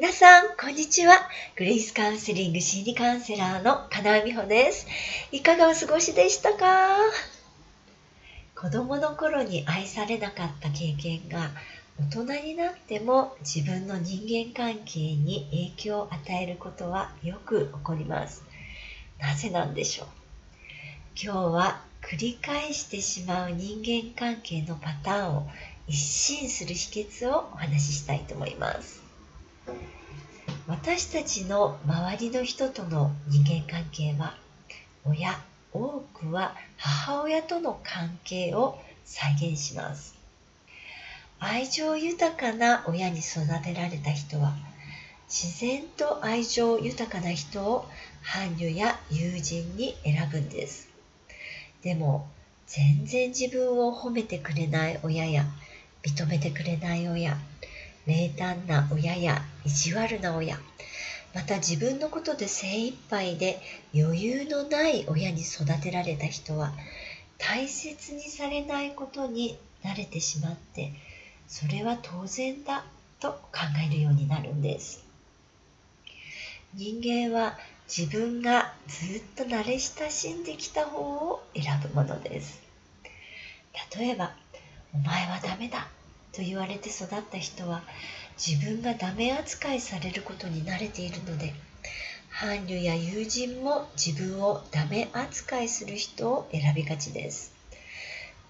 皆さん、こんにちは。グレイスカウンセリング心理カウンセラーの金井美穂です。いかがお過ごしでしたか？子供の頃に愛されなかった経験が大人になっても自分の人間関係に影響を与えることはよく起こります。なぜなんでしょう？今日は繰り返してしまう人間関係のパターンを一新する秘訣をお話ししたいと思います私たちの周りの人との人間関係は親多くは母親との関係を再現します。愛情豊かな親に育てられた人は自然と愛情豊かな人を伴侶や友人に選ぶんです。でも全然自分を褒めてくれない親や認めてくれない親冷淡な親や意地悪な親。また自分のことで精一杯で余裕のない親に育てられた人は大切にされないことに慣れてしまってそれは当然だと考えるようになるんです。人間は自分がずっと慣れ親しんできた方を選ぶものです。例えば「お前はダメだ」と言われて育った人は自分がダメ扱いされることに慣れているので伴侶や友人も自分をダメ扱いする人を選びがちです。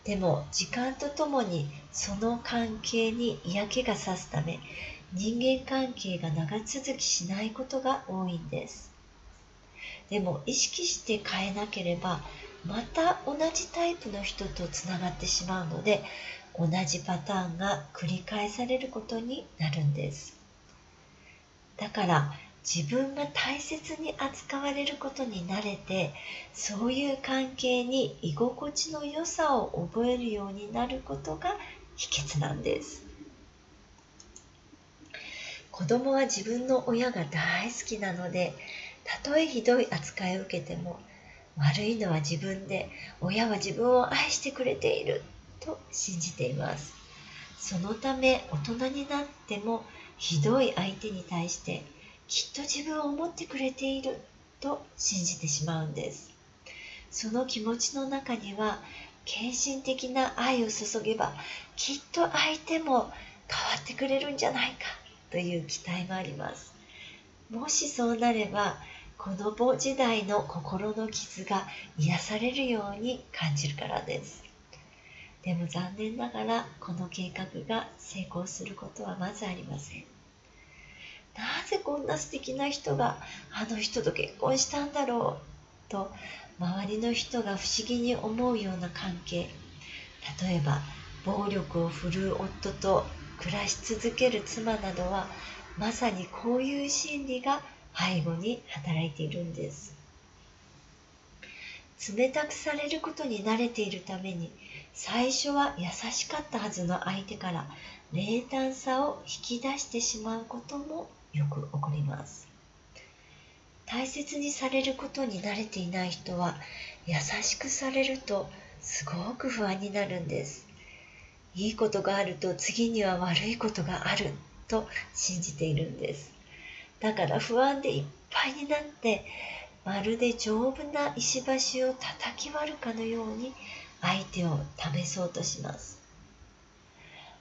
でも時間とともにその関係に嫌気がさすため人間関係が長続きしないことが多いんです。でも意識して変えなければまた同じタイプの人とつながってしまうので同じパターンが繰り返されることになるんです。だから自分が大切に扱われることに慣れてそういう関係に居心地の良さを覚えるようになることが秘訣なんです。子供は自分の親が大好きなのでたとえひどい扱いを受けても悪いのは自分で親は自分を愛してくれている。と信じています。そのため大人になってもひどい相手に対してきっと自分を思ってくれていると信じてしまうんです。その気持ちの中には献身的な愛を注げばきっと相手も変わってくれるんじゃないかという期待もあります。もしそうなれば子供時代の心の傷が癒されるように感じるからです。でも残念ながらこの計画が成功することはまずありません。なぜこんな素敵な人があの人と結婚したんだろうと周りの人が不思議に思うような関係。例えば暴力を振るう夫と暮らし続ける妻などはまさにこういう心理が背後に働いているんです。冷たくされることに慣れているために最初は優しかったはずの相手から冷淡さを引き出してしまうこともよく起こります。大切にされることに慣れていない人は優しくされるとすごく不安になるんです。いいことがあると次には悪いことがあると信じているんです。だから不安でいっぱいになってまるで丈夫な石橋を叩き割るかのように相手を試そうとします。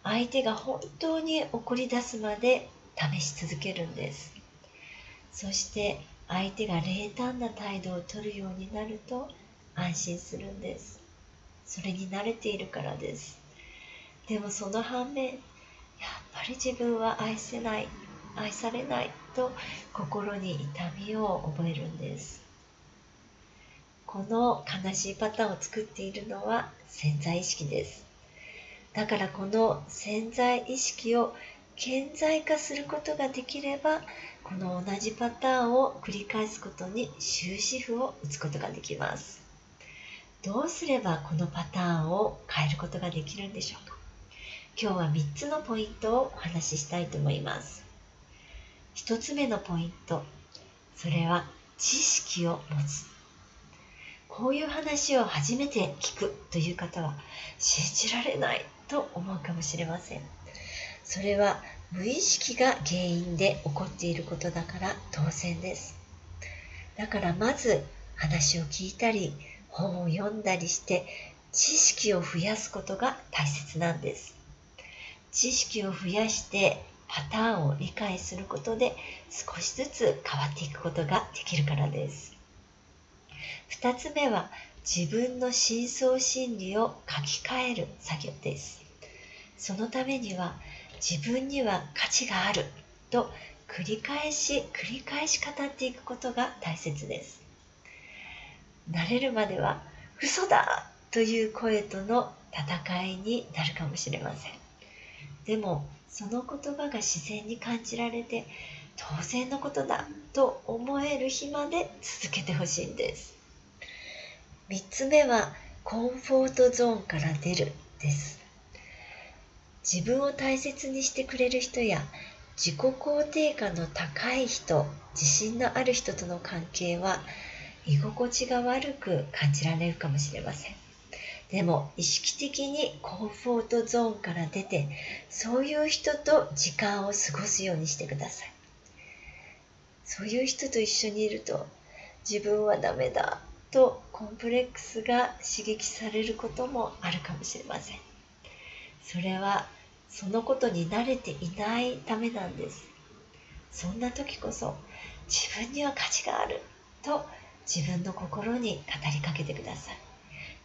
相手が本当に怒り出すまで試し続けるんです。そして相手が冷淡な態度をとるようになると安心するんです。それに慣れているからです。でもその反面やっぱり自分は愛せない愛されないと心に痛みを覚えるんです。この悲しいパターンを作っているのは潜在意識です。だからこの潜在意識を顕在化することができればこの同じパターンを繰り返すことに終止符を打つことができます。どうすればこのパターンを変えることができるんでしょうか？今日は3つのポイントをお話ししたいと思います。1つ目のポイントそれは知識を持つ。こういう話を初めて聞くという方は信じられないと思うかもしれません。それは無意識が原因で起こっていることだから当然です。だからまず話を聞いたり本を読んだりして知識を増やすことが大切なんです。知識を増やしてパターンを理解することで少しずつ変わっていくことができるからです。2つ目は自分の深層心理を書き換える作業です。そのためには自分には価値があると繰り返し繰り返し語っていくことが大切です。慣れるまでは嘘だという声との戦いになるかもしれません。でもその言葉が自然に感じられて当然のことだと思える日まで続けてほしいんです。3つ目はコンフォートゾーンから出るです。自分を大切にしてくれる人や自己肯定感の高い人自信のある人との関係は居心地が悪く感じられるかもしれません。でも意識的にコンフォートゾーンから出てそういう人と時間を過ごすようにしてください。そういう人と一緒にいると自分はダメだ。とコンプレックスが刺激されることもあるかもしれません。それはそのことに慣れていないためなんです。そんな時こそ自分には価値があると自分の心に語りかけてください。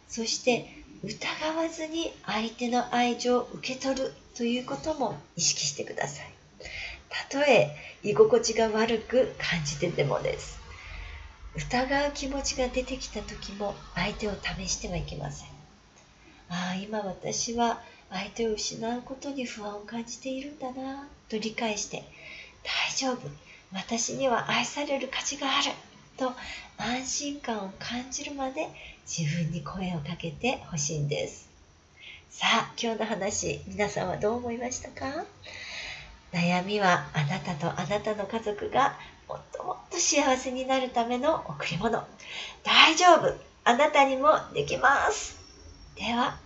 そして疑わずに相手の愛情を受け取るということも意識してください。たとえ居心地が悪く感じてでもです。疑う気持ちが出てきた時も相手を試してはいけません。ああ今私は相手を失うことに不安を感じているんだなと理解して大丈夫。私には愛される価値があると安心感を感じるまで自分に声をかけてほしいんです。さあ今日の話皆さんはどう思いましたか？悩みはあなたとあなたの家族がもっともっと幸せになるための贈り物。大丈夫。あなたにもできます。では。